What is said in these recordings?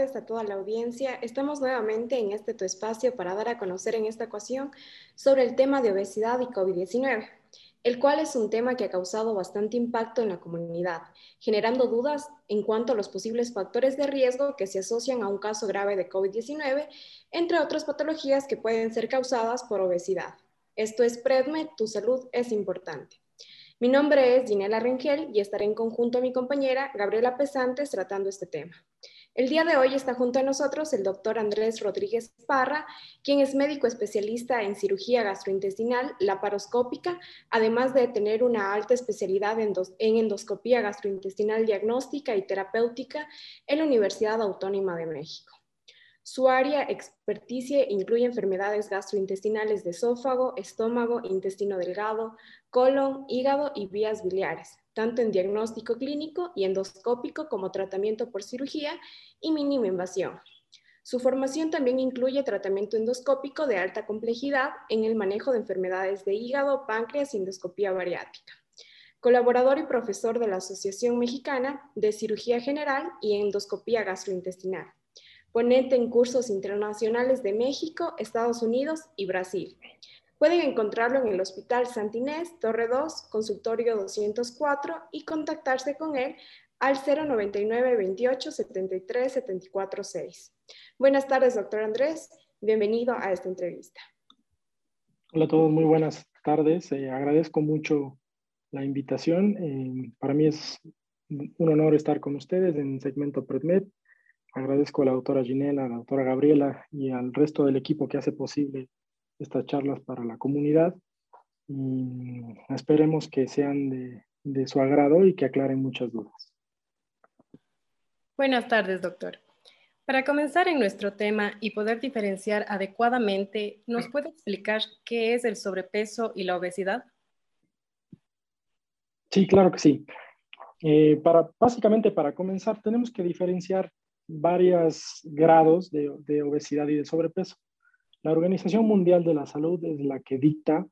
tardes a toda la audiencia. Estamos nuevamente en este tu espacio para dar a conocer en esta ocasión sobre el tema de obesidad y COVID-19, el cual es un tema que ha causado bastante impacto en la comunidad, generando dudas en cuanto a los posibles factores de riesgo que se asocian a un caso grave de COVID-19, entre otras patologías que pueden ser causadas por obesidad. Esto es PREDME, tu salud es importante. Mi nombre es Ginela Rengel y estaré en conjunto a mi compañera Gabriela Pesantes tratando este tema. El día de hoy está junto a nosotros el doctor Andrés Rodríguez Parra, quien es médico especialista en cirugía gastrointestinal laparoscópica, además de tener una alta especialidad en, endoscopía gastrointestinal diagnóstica y terapéutica en la Universidad Autónoma de México. Su área experticia incluye enfermedades gastrointestinales de esófago, estómago, intestino delgado, colon, hígado y vías biliares, tanto en diagnóstico clínico y endoscópico como tratamiento por cirugía y mínima invasión. Su formación también incluye tratamiento endoscópico de alta complejidad en el manejo de enfermedades de hígado, páncreas y endoscopía bariátrica. Colaborador y profesor de la Asociación Mexicana de Cirugía General y Endoscopía Gastrointestinal. Ponente en cursos internacionales de México, Estados Unidos y Brasil. Pueden encontrarlo en el Hospital Santinés, Torre 2, Consultorio 204 y contactarse con él al 099 28 73 74 6. Buenas tardes, doctor Andrés. Bienvenido a esta entrevista. Hola a todos, muy buenas tardes. Eh, agradezco mucho la invitación. Eh, para mí es un honor estar con ustedes en el segmento PredMed. Agradezco a la doctora Ginela, a la doctora Gabriela y al resto del equipo que hace posible estas charlas para la comunidad y esperemos que sean de, de su agrado y que aclaren muchas dudas. Buenas tardes, doctor. Para comenzar en nuestro tema y poder diferenciar adecuadamente, ¿nos puede explicar qué es el sobrepeso y la obesidad? Sí, claro que sí. Eh, para, básicamente, para comenzar, tenemos que diferenciar varios grados de, obesidad y de sobrepeso. La Organización Mundial de la Salud es la que dicta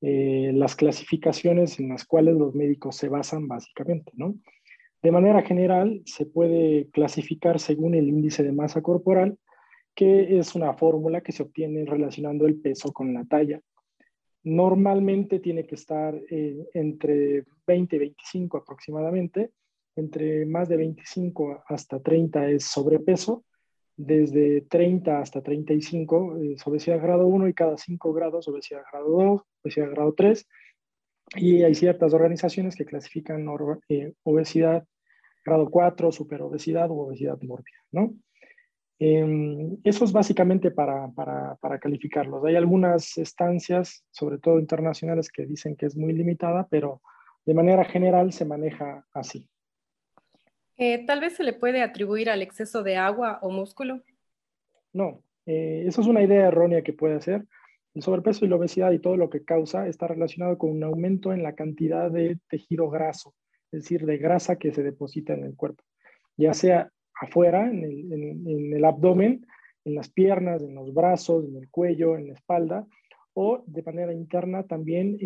eh, las clasificaciones en las cuales los médicos se basan básicamente, ¿no? De manera general, se puede clasificar según el índice de masa corporal, que es una fórmula que se obtiene relacionando el peso con la talla. Normalmente tiene que estar eh, entre 20 y 25 aproximadamente, entre más de 25 hasta 30 es sobrepeso desde 30 hasta 35 es obesidad grado 1 y cada 5 grados obesidad grado 2, obesidad grado 3. Y hay ciertas organizaciones que clasifican eh, obesidad grado 4, superobesidad u obesidad mórbida, ¿no? Eh, eso es básicamente para, para, para, calificarlos. Hay algunas estancias, sobre todo internacionales, que dicen que es muy limitada, pero de manera general se maneja así. Eh, tal vez se le puede atribuir al exceso de agua o músculo. No, eh, eso es una idea errónea que puede ser. El sobrepeso y la obesidad y todo lo que causa está relacionado con un aumento en la cantidad de tejido graso, es decir, de grasa que se deposita en el cuerpo, ya sea afuera, en el, abdomen, en las piernas, en los brazos, en el cuello, en la espalda, o de manera interna también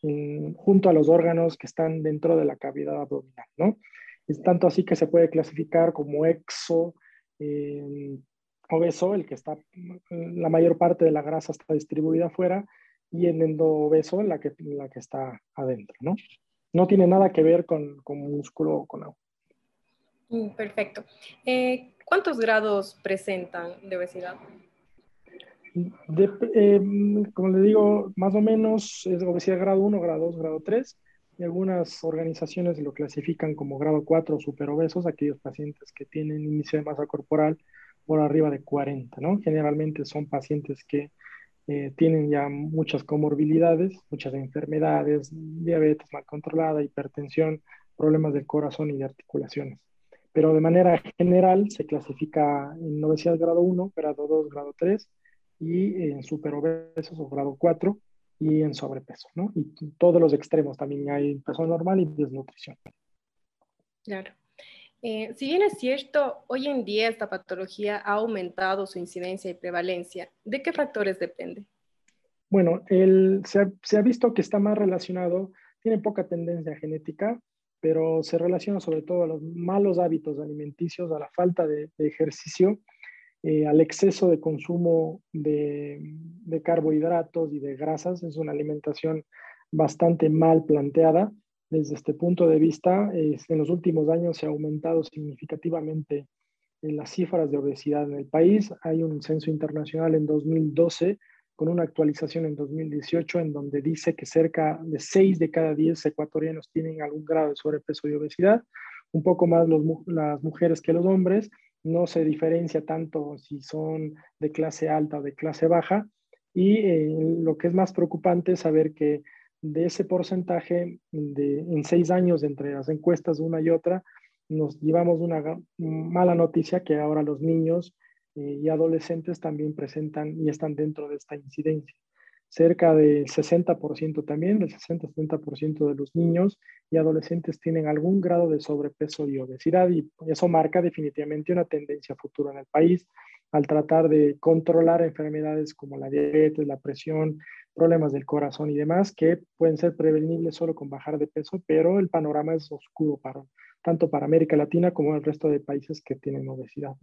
junto a los órganos que están dentro de la cavidad abdominal, ¿no? Es tanto así que se puede clasificar como exo eh, obeso, el que está, la mayor parte de la grasa está distribuida afuera, y en endobeso, la que, la que está adentro, ¿no? No tiene nada que ver con, con músculo o con agua. Mm, perfecto. Eh, ¿Cuántos grados presentan de obesidad? Eh, como le digo, más o menos es obesidad grado 1, grado 2, grado 3 y algunas organizaciones lo clasifican como grado 4 superobesos, aquellos pacientes que tienen índice de masa corporal por arriba de 40, ¿no? Generalmente son pacientes que eh, tienen ya muchas comorbilidades, muchas enfermedades, diabetes mal controlada, hipertensión, problemas del corazón y de articulaciones. Pero de manera general se clasifica en obesidad grado 1, grado 2, grado 3 y en superobesos o grado 4 y en sobrepeso, ¿no? Y todos los extremos también hay peso normal y desnutrición. Claro. Eh, si bien es cierto, hoy en día esta patología ha aumentado su incidencia y prevalencia, ¿de qué factores depende? Bueno, el, se, ha, se, ha, visto que está más relacionado, tiene poca tendencia genética pero se relaciona sobre todo a los malos hábitos alimenticios, a la falta de, ejercicio, eh, al exceso de consumo de, carbohidratos y de grasas. Es una alimentación bastante mal planteada. Desde este punto de vista, en los últimos años se ha aumentado significativamente en las cifras de obesidad en el país. Hay un censo internacional en 2012 con una actualización en 2018 en donde dice que cerca de 6 de cada 10 ecuatorianos tienen algún grado de sobrepeso y obesidad, un poco más las mujeres que los hombres, no se diferencia tanto si son de clase alta o de clase baja, y eh, lo que es más preocupante es saber que de ese porcentaje de, en seis años entre las encuestas una y otra, nos llevamos una mala noticia que ahora los niños eh, y adolescentes también presentan y están dentro de esta incidencia. Cerca del 60% también, del 60-70% de los niños y adolescentes tienen algún grado de sobrepeso y obesidad y eso marca definitivamente una tendencia futura en el país al tratar de controlar enfermedades como la diabetes, la presión, problemas del corazón y demás que pueden ser prevenibles solo con bajar de peso, pero el panorama es oscuro tanto para América Latina como el resto de países que tienen obesidad.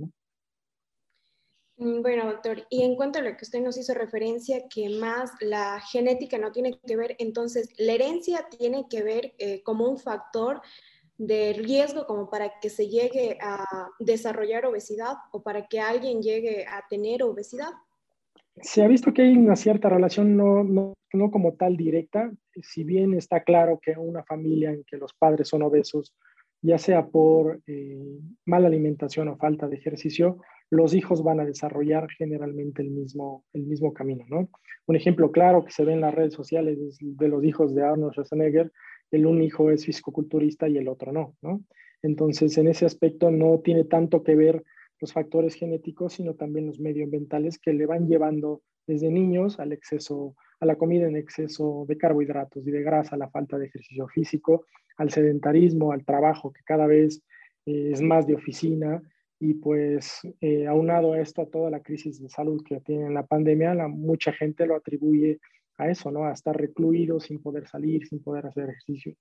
Mm, bueno, doctor, y en cuanto a lo que usted nos hizo referencia, que más la genética no tiene que ver, entonces, ¿la herencia tiene que ver eh, como un factor de riesgo como para que se llegue a desarrollar obesidad o para que alguien llegue a tener obesidad? Se ha visto que hay una cierta relación, no, no, no como tal directa, si bien está claro que una familia en que los padres son obesos, ya sea por eh, mala alimentación o falta de ejercicio, los hijos van a desarrollar generalmente el mismo, el mismo camino, ¿no? Un ejemplo claro que se ve en las redes sociales es de los hijos de Arnold Schwarzenegger, el un hijo es fisicoculturista y el otro no, ¿no? Entonces, en ese aspecto no tiene tanto que ver los factores genéticos, sino también los medioambientales que le van llevando desde niños al exceso, a la comida en exceso de carbohidratos y de grasa, a la falta de ejercicio físico, al sedentarismo, al trabajo que cada vez eh, es más de oficina y pues eh, aunado a esto, a toda la crisis de salud que tiene la pandemia, la, mucha gente lo atribuye a eso, ¿no? A estar recluido sin poder salir, sin poder hacer ejercicio.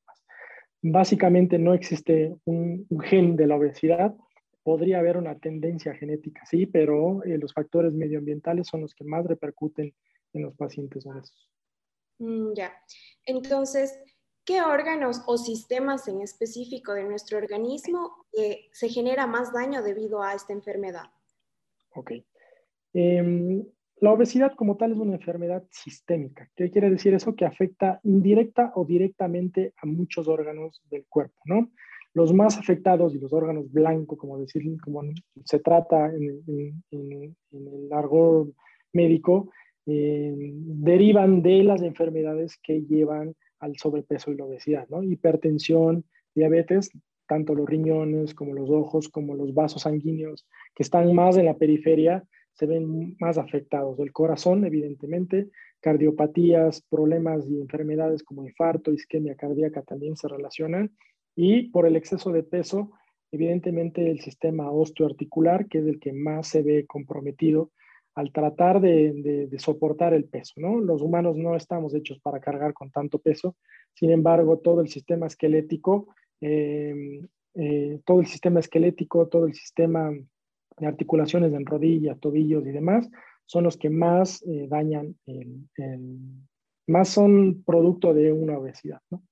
Básicamente no existe un, gen de la obesidad. Podría haber una tendencia genética, sí, pero eh, los factores medioambientales son los que más repercuten en los pacientes obesos. Mm, ya. Entonces, ¿qué órganos o sistemas en específico de nuestro organismo eh, se genera más daño debido a esta enfermedad? Ok. Em, la obesidad como tal es una enfermedad sistémica. ¿Qué quiere decir eso? Que afecta indirecta o directamente a muchos órganos del cuerpo, ¿no? Los más afectados y los órganos blancos, como decir, como se trata en, el largo médico, em, derivan de las enfermedades que llevan al sobrepeso y la obesidad. Hipertensión, diabetes, tanto los riñones como los ojos, como los vasos sanguíneos que están más en la periferia, se ven más afectados. El corazón, evidentemente, cardiopatías, problemas y enfermedades como infarto, isquemia cardíaca también se relacionan. Y por el exceso de peso, evidentemente el sistema osteoarticular, que es el que más se ve comprometido al tratar de, soportar el peso, ¿no? Los humanos no estamos hechos para cargar con tanto peso, sin embargo, todo el sistema esquelético, em, eh, todo el sistema esquelético, todo el sistema de articulaciones en rodillas, tobillos y demás, son los que más eh, dañan, más son producto de una obesidad, ¿no?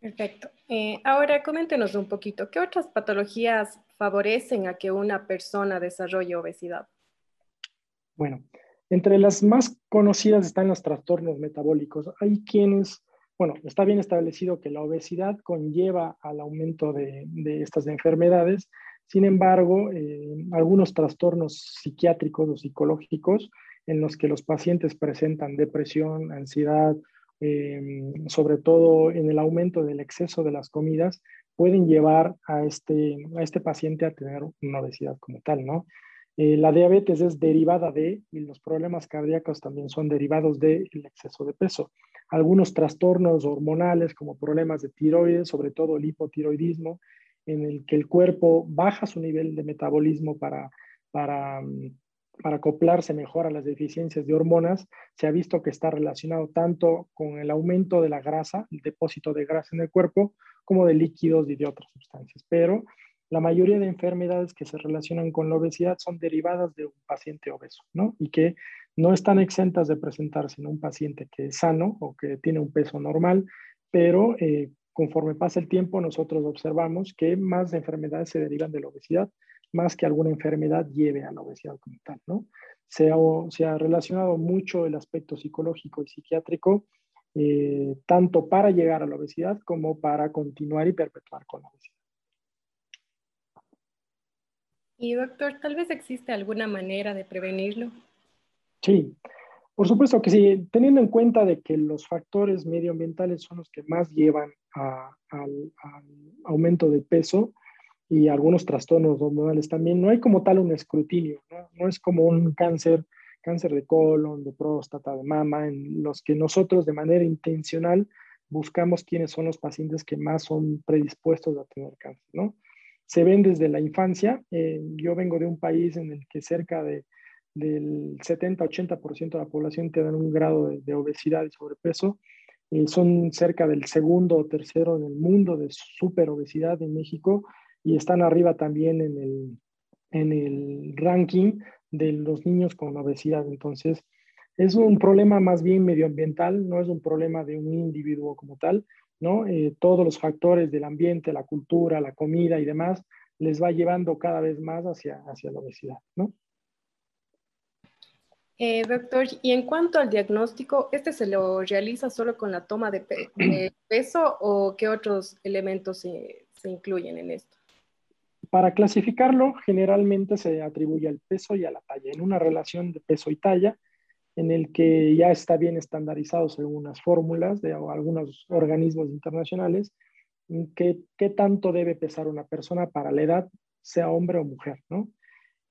Perfecto. Eh, ahora coméntenos un poquito, ¿qué otras patologías favorecen a que una persona desarrolle obesidad? Bueno, entre las más conocidas están los trastornos metabólicos. Hay quienes, bueno, está bien establecido que la obesidad conlleva al aumento de, estas enfermedades. Sin embargo, eh, algunos trastornos psiquiátricos o psicológicos en los que los pacientes presentan depresión, ansiedad, eh, sobre todo en el aumento del exceso de las comidas, pueden llevar a este, a este paciente a tener una obesidad como tal, ¿no? Eh, la diabetes es derivada de, y los problemas cardíacos también son derivados del exceso de peso. Algunos trastornos hormonales como problemas de tiroides, sobre todo el hipotiroidismo, en el que el cuerpo baja su nivel de metabolismo para, para, para acoplarse mejor a las deficiencias de hormonas, se ha visto que está relacionado tanto con el aumento de la grasa, el depósito de grasa en el cuerpo, como de líquidos y de otras sustancias. Pero la mayoría de enfermedades que se relacionan con la obesidad son derivadas de un paciente obeso, ¿no? Y que no están exentas de presentarse en un paciente que es sano o que tiene un peso normal, pero eh, conforme pasa el tiempo nosotros observamos que más enfermedades se derivan de la obesidad, más que alguna enfermedad lleve a la obesidad como tal, ¿no? Se ha, se ha relacionado mucho el aspecto psicológico y psiquiátrico, eh, tanto para llegar a la obesidad como para continuar y perpetuar con la obesidad. Y doctor, tal vez existe alguna manera de prevenirlo. Sí, por supuesto que sí, teniendo en cuenta de que los factores medioambientales son los que más llevan al, aumento de peso y algunos trastornos hormonales también, no hay como tal un escrutinio, ¿no? no es como un cáncer, cáncer de colon, de próstata, de mama, en los que nosotros de manera intencional buscamos quiénes son los pacientes que más son predispuestos a tener cáncer, ¿no? se ven desde la infancia. Eh, yo vengo de un país en el que cerca de, del 70-80% de la población tiene un grado de, obesidad y sobrepeso. Eh, son cerca del segundo o tercero en el mundo de superobesidad en México y están arriba también en el, en el ranking de los niños con obesidad. Entonces, es un problema más bien medioambiental, no es un problema de un individuo como tal, ¿no? Eh, todos los factores del ambiente, la cultura, la comida y demás, les va llevando cada vez más hacia, hacia la obesidad, ¿no? Eh, doctor, y en cuanto al diagnóstico, ¿este se lo realiza solo con la toma de, peso o qué otros elementos se, se, incluyen en esto? Para clasificarlo, generalmente se atribuye al peso y a la talla. En una relación de peso y talla, en el que ya está bien estandarizado según unas fórmulas de algunos organismos internacionales, qué, qué tanto debe pesar una persona para la edad, sea hombre o mujer, ¿no?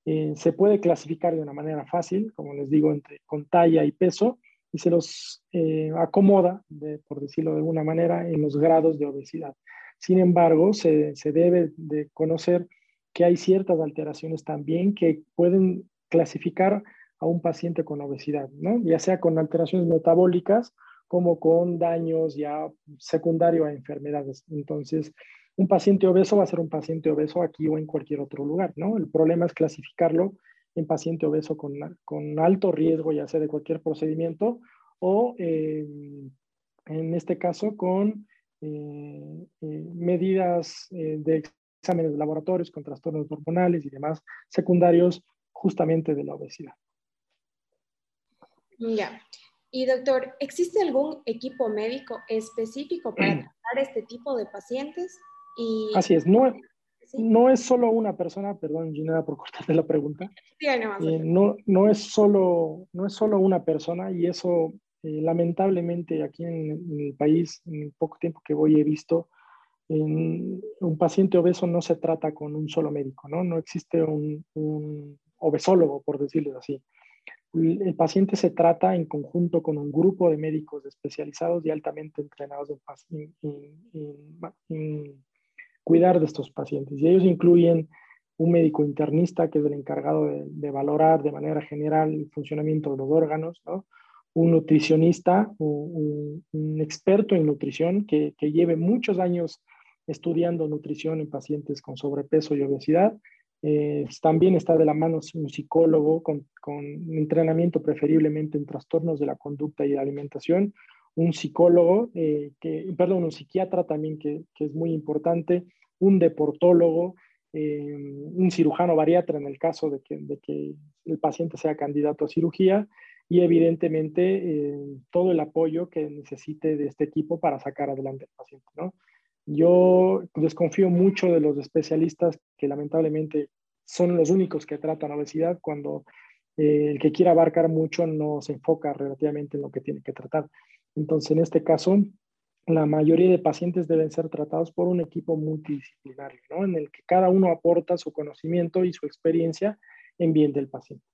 Eh, se puede clasificar de una manera fácil, como les digo, entre, con talla y peso, y se los eh, acomoda, por decirlo de alguna manera, en los grados de obesidad. Sin embargo, se, se debe de conocer que hay ciertas alteraciones también que pueden clasificar a un paciente con obesidad, ¿no? ya sea con alteraciones metabólicas como con daños ya secundarios a enfermedades. Entonces, un paciente obeso va a ser un paciente obeso aquí o en cualquier otro lugar, ¿no? El problema es clasificarlo en paciente obeso con, con alto riesgo, ya sea de cualquier procedimiento, o eh, en este caso con eh, medidas de exámenes de laboratorios con trastornos hormonales y demás secundarios justamente de la obesidad. Ya. Y doctor, ¿existe algún equipo médico específico para tratar este tipo de pacientes? Y... Así es, no, no es solo una persona, perdón Gina por cortarte la pregunta, sí, eh, no, no, es solo, no es solo una persona y eso eh, lamentablemente aquí en, el país, en el poco tiempo que voy he visto, en un paciente obeso no se trata con un solo médico, ¿no? No existe un, un obesólogo, por decirlo así el paciente se trata en conjunto con un grupo de médicos especializados y altamente entrenados en, cuidar de estos pacientes. Y ellos incluyen un médico internista, que es el encargado de, valorar de manera general el funcionamiento de los órganos, un nutricionista, un, un, experto en nutrición que, que lleve muchos años estudiando nutrición en pacientes con sobrepeso y obesidad, eh, también está de la mano un psicólogo con, con, entrenamiento preferiblemente en trastornos de la conducta y de alimentación, un psicólogo, eh, que, perdón, un psiquiatra también que, que, es muy importante, un deportólogo, eh, un cirujano bariatra en el caso de que, de que, el paciente sea candidato a cirugía y evidentemente todo el apoyo que necesite de este equipo para sacar adelante al paciente. ¿no? Yo desconfío mucho de los especialistas que lamentablemente son los únicos que tratan obesidad cuando eh, el que quiera abarcar mucho no se enfoca relativamente en lo que tiene que tratar. Entonces, en este caso, la mayoría de pacientes deben ser tratados por un equipo multidisciplinario, ¿no? en el que cada uno aporta su conocimiento y su experiencia en bien del paciente.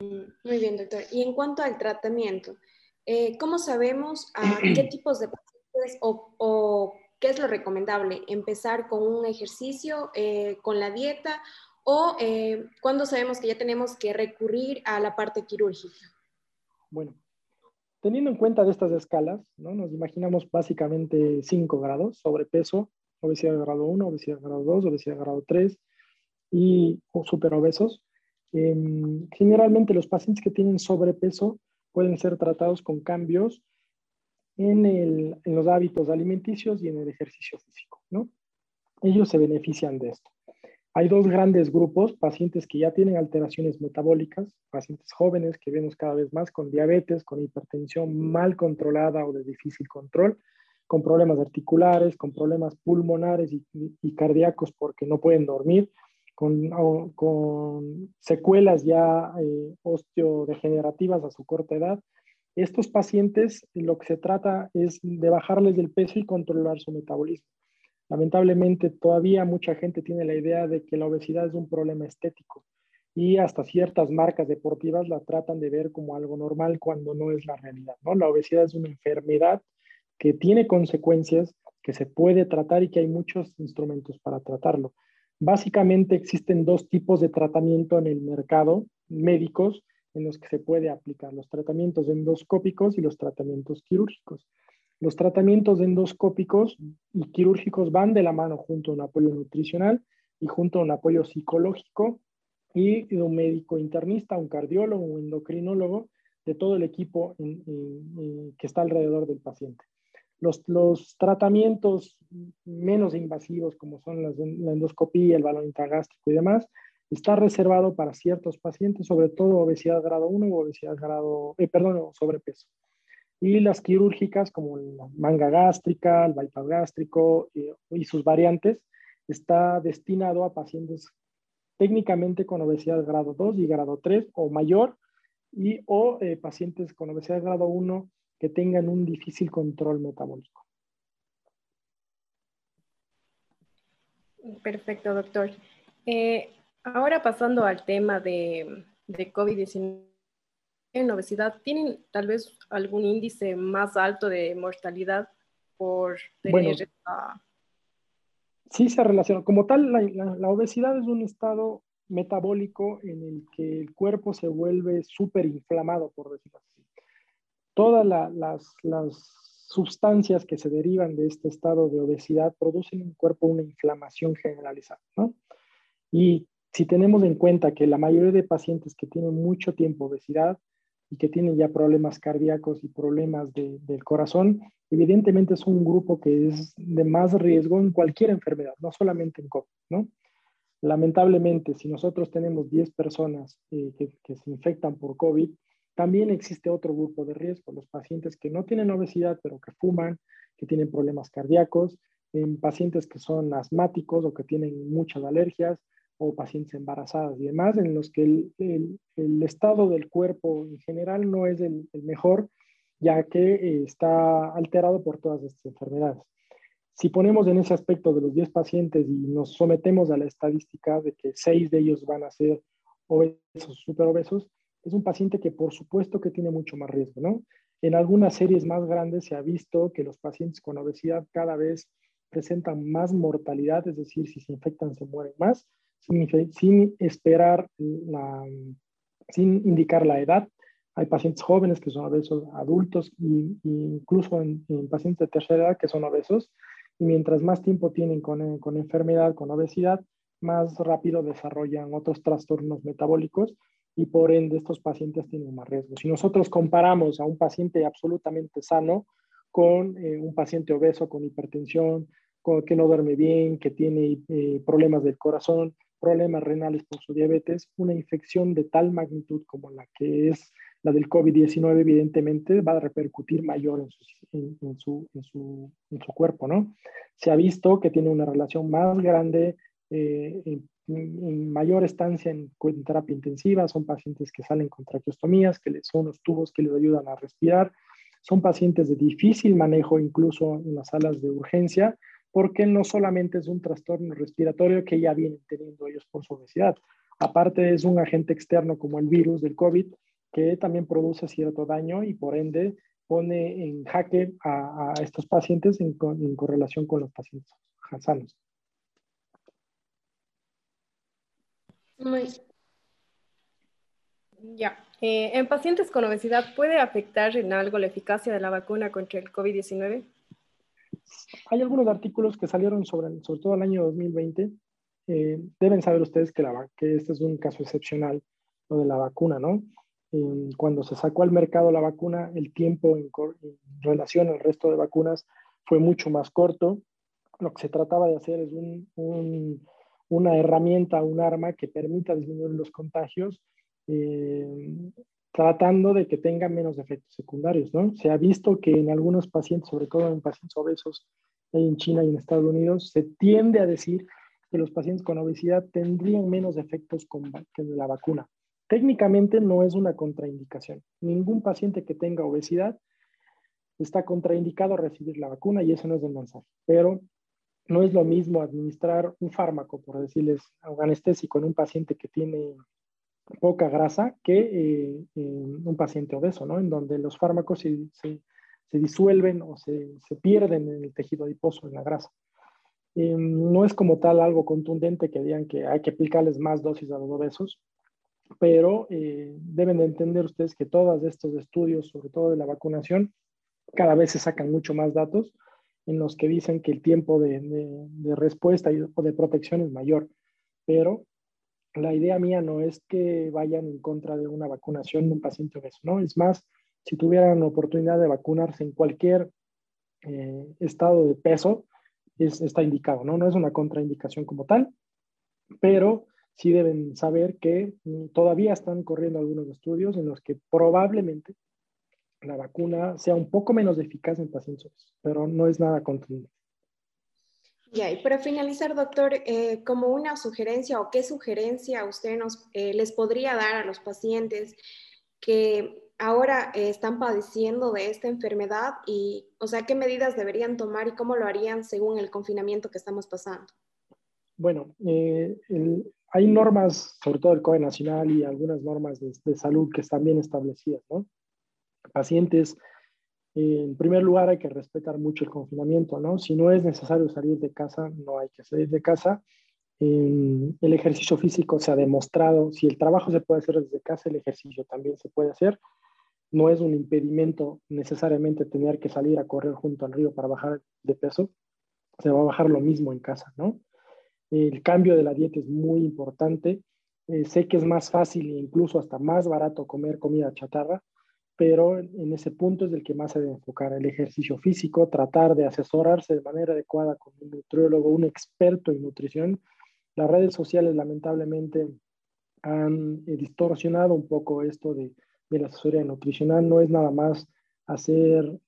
Muy bien, doctor. Y en cuanto al tratamiento, eh, ¿cómo sabemos a qué tipos de pacientes o, qué es lo recomendable? ¿Empezar con un ejercicio, eh, con la dieta o eh, cuándo sabemos que ya tenemos que recurrir a la parte quirúrgica. Bueno, teniendo en cuenta de estas escalas, ¿no? nos imaginamos básicamente cinco grados, sobrepeso, obesidad de grado 1, obesidad de grado 2, obesidad de grado 3 y superobesos. Eh, generalmente los pacientes que tienen sobrepeso pueden ser tratados con cambios en, los hábitos alimenticios y en el ejercicio físico. ¿no? Ellos se benefician de esto. Hay dos grandes grupos, pacientes que ya tienen alteraciones metabólicas, pacientes jóvenes que vemos cada vez más con diabetes, con hipertensión mal controlada o de difícil control, con problemas articulares, con problemas pulmonares y, cardíacos porque no pueden dormir, con, con secuelas ya eh, osteodegenerativas a su corta edad. Estos pacientes lo que se trata es de bajarles del peso y controlar su metabolismo. Lamentablemente todavía mucha gente tiene la idea de que la obesidad es un problema estético y hasta ciertas marcas deportivas la tratan de ver como algo normal cuando no es la realidad. ¿no? La obesidad es una enfermedad que tiene consecuencias, que se puede tratar y que hay muchos instrumentos para tratarlo. Básicamente existen dos tipos de tratamiento en el mercado médicos en los que se puede aplicar, los tratamientos endoscópicos y los tratamientos quirúrgicos. Los tratamientos endoscópicos y quirúrgicos van de la mano junto a un apoyo nutricional y junto a un apoyo psicológico y de un médico internista, un cardiólogo, un endocrinólogo, de todo el equipo que está alrededor del paciente. Los, tratamientos menos invasivos, como son las, la endoscopía, el balón intragástrico y demás, está reservado para ciertos pacientes, sobre todo obesidad grado 1 o obesidad grado, eh, perdón, sobrepeso y las quirúrgicas como la manga gástrica, el bypass gástrico eh, y sus variantes, está destinado a pacientes técnicamente con obesidad grado 2 y grado 3 o mayor y o eh, pacientes con obesidad grado 1 que tengan un difícil control metabólico. Perfecto, doctor. Eh, ahora pasando al tema de, de COVID-19 en obesidad tienen tal vez algún índice más alto de mortalidad por tener Sí se relaciona. Como tal, la, obesidad es un estado metabólico en el que el cuerpo se vuelve súper inflamado, por decirlo así. Todas las, las sustancias que se derivan de este estado de obesidad producen en el cuerpo una inflamación generalizada, ¿no? Y si tenemos en cuenta que la mayoría de pacientes que tienen mucho tiempo obesidad y que tienen ya problemas cardíacos y problemas del corazón, evidentemente es un grupo que es de más riesgo en cualquier enfermedad, no solamente en COVID, ¿no? Lamentablemente, si nosotros tenemos 10 personas eh, que, se infectan por COVID, también existe otro grupo de riesgo, los pacientes que no tienen obesidad, pero que fuman, que tienen problemas cardíacos, en pacientes que son asmáticos o que tienen muchas alergias, o pacientes embarazadas y demás, en los que el, el, estado del cuerpo en general no es el, mejor, ya que eh, está alterado por todas estas enfermedades. Si ponemos en ese aspecto de los 10 pacientes y nos sometemos a la estadística de que 6 de ellos van a ser obesos, superobesos, es un paciente que por supuesto que tiene mucho más riesgo, ¿no? En algunas series más grandes se ha visto que los pacientes con obesidad cada vez presentan más mortalidad, es decir, si se infectan se mueren más, sin, esperar, la, sin indicar la edad. Hay pacientes jóvenes que son obesos, adultos e incluso en, pacientes de tercera edad que son obesos. Y mientras más tiempo tienen con, con enfermedad, con obesidad, más rápido desarrollan otros trastornos metabólicos y por ende estos pacientes tienen más riesgo. Si nosotros comparamos a un paciente absolutamente sano con eh, un paciente obeso con hipertensión, con, que no duerme bien, que tiene eh, problemas del corazón, problemas renales por su diabetes, una infección de tal magnitud como la que es la del COVID-19, evidentemente va a repercutir mayor en su, en, su, en, su, en, su, cuerpo, ¿no? Se ha visto que tiene una relación más grande, eh, en, mayor estancia en, terapia intensiva, son pacientes que salen con traqueostomías, que les, son los tubos que les ayudan a respirar, son pacientes de difícil manejo incluso en las salas de urgencia, porque no solamente es un trastorno respiratorio que ya vienen teniendo ellos por su obesidad, aparte es un agente externo como el virus del COVID que también produce cierto daño y por ende pone en jaque a, estos pacientes en, correlación con los pacientes sanos. Ya. Eh, ¿En pacientes con obesidad puede afectar en algo la eficacia de la vacuna contra el COVID-19? Hay algunos artículos que salieron sobre, sobre todo el año 2020. Eh, deben saber ustedes que, la, que este es un caso excepcional, lo de la vacuna, ¿no? cuando se sacó al mercado la vacuna, el tiempo en, relación al resto de vacunas fue mucho más corto. Lo que se trataba de hacer es una herramienta, un arma que permita disminuir los contagios, eh, tratando de que tenga menos efectos secundarios. ¿no? Se ha visto que en algunos pacientes, sobre todo en pacientes obesos en China y en Estados Unidos, se tiende a decir que los pacientes con obesidad tendrían menos efectos con, la vacuna. Técnicamente no es una contraindicación. Ningún paciente que tenga obesidad está contraindicado a recibir la vacuna y eso no es el mensaje. Pero no es lo mismo administrar un fármaco, por decirles, un anestésico en un paciente que tiene poca grasa que eh, un paciente obeso, ¿no? En donde los fármacos se, se, disuelven o se, se, pierden en el tejido adiposo, en la grasa. Eh, no es como tal algo contundente que digan que hay que aplicarles más dosis a los obesos, pero eh, deben de entender ustedes que todos estos estudios, sobre todo de la vacunación, cada vez se sacan mucho más datos en los que dicen que el tiempo de, respuesta o de protección es mayor. Pero la idea mía no es que vayan en contra de una vacunación de un paciente obeso, ¿no? Es más, si tuvieran oportunidad de vacunarse en cualquier eh, estado de peso, está indicado, ¿no? No es una contraindicación como tal, pero sí deben saber que mm, todavía están corriendo algunos estudios en los que probablemente la vacuna sea un poco menos eficaz en pacientes, pero no es nada contundente. Y para finalizar, doctor, eh, como una sugerencia o qué sugerencia usted nos eh, les podría dar a los pacientes que ahora eh, están padeciendo de esta enfermedad y, o sea, qué medidas deberían tomar y cómo lo harían según el confinamiento que estamos pasando? Bueno, hay normas, sobre todo el COE Nacional y algunas normas de, salud que están bien establecidas, ¿no? Pacientes, en primer lugar hay que respetar mucho el confinamiento, ¿no? Si no es necesario salir de casa, no hay que salir de casa. el ejercicio físico se ha demostrado, si el trabajo se puede hacer desde casa, el ejercicio también se puede hacer. No es un impedimento necesariamente tener que salir a correr junto al río para bajar de peso. Se va a bajar lo mismo en casa, ¿no? El cambio de la dieta es muy importante. Eh, sé que es más fácil e incluso hasta más barato comer comida chatarra, pero en ese punto es el que más se debe enfocar. El ejercicio físico, tratar de asesorarse de manera adecuada con un nutriólogo, un experto en nutrición. Las redes sociales lamentablemente han eh, distorsionado un poco esto de, de la asesoría nutricional. No es nada más hacer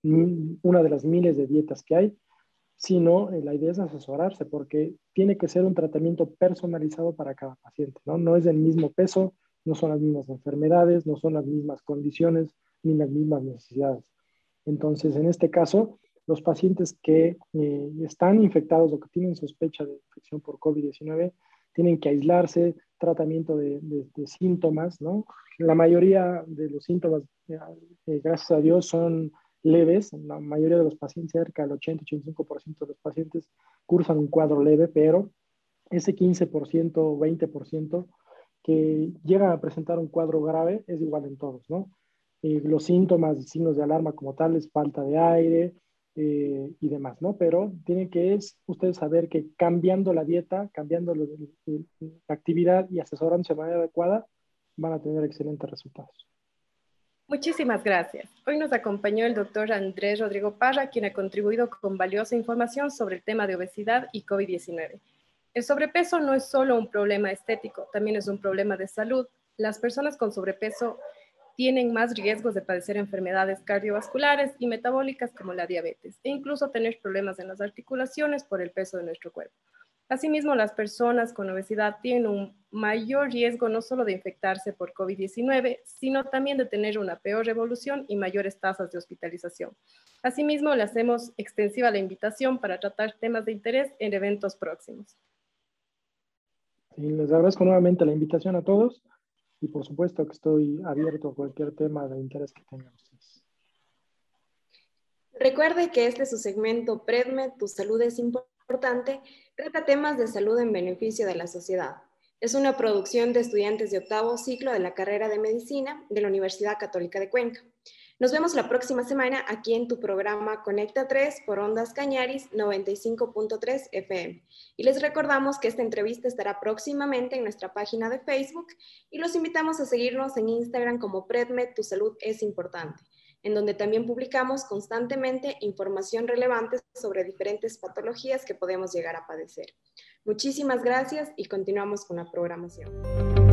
una de las miles de dietas que hay, sino eh, la idea es asesorarse porque tiene que ser un tratamiento personalizado para cada paciente, ¿no? No es el mismo peso, no son las mismas enfermedades, no son las mismas condiciones ni las mismas necesidades. Entonces, en este caso, los pacientes que eh, están infectados o que tienen sospecha de infección por COVID-19 tienen que aislarse, tratamiento de, síntomas, ¿no? La mayoría de los síntomas, eh, gracias a Dios, son leves, la mayoría de los pacientes, cerca del 80-85% de los pacientes cursan un cuadro leve, pero ese 15% o 20% que llegan a presentar un cuadro grave es igual en todos, ¿no? Eh, los síntomas y signos de alarma como tal es falta de aire eh, y demás, ¿no? Pero tiene que es ustedes saber que cambiando la dieta, cambiando la actividad y asesorándose de manera adecuada, van a tener excelentes resultados. Muchísimas gracias. Hoy nos acompañó el doctor Andrés Rodrigo Parra, quien ha contribuido con valiosa información sobre el tema de obesidad y COVID-19. El sobrepeso no es solo un problema estético, también es un problema de salud. Las personas con sobrepeso tienen más riesgos de padecer enfermedades cardiovasculares y metabólicas como la diabetes e incluso tener problemas en las articulaciones por el peso de nuestro cuerpo. Asimismo, las personas con obesidad tienen un mayor riesgo no solo de infectarse por COVID-19, sino también de tener una peor evolución y mayores tasas de hospitalización. Asimismo, le hacemos extensiva la invitación para tratar temas de interés en eventos próximos. les agradezco nuevamente la invitación a todos y por supuesto que estoy abierto a cualquier tema de interés que tengan ustedes. Recuerde que este es su segmento PREDME, Tu Salud es importante, trata temas de salud en beneficio de la sociedad. Es una producción de estudiantes de octavo ciclo de la carrera de medicina de la Universidad Católica de Cuenca. Nos vemos la próxima semana aquí en tu programa Conecta 3 por Ondas Cañaris 95.3 FM. Y les recordamos que esta entrevista estará próximamente en nuestra página de Facebook y los invitamos a seguirnos en Instagram como PredMed Tu Salud es Importante, en donde también publicamos constantemente información relevante sobre diferentes patologías que podemos llegar a padecer. Muchísimas gracias y continuamos con la programación.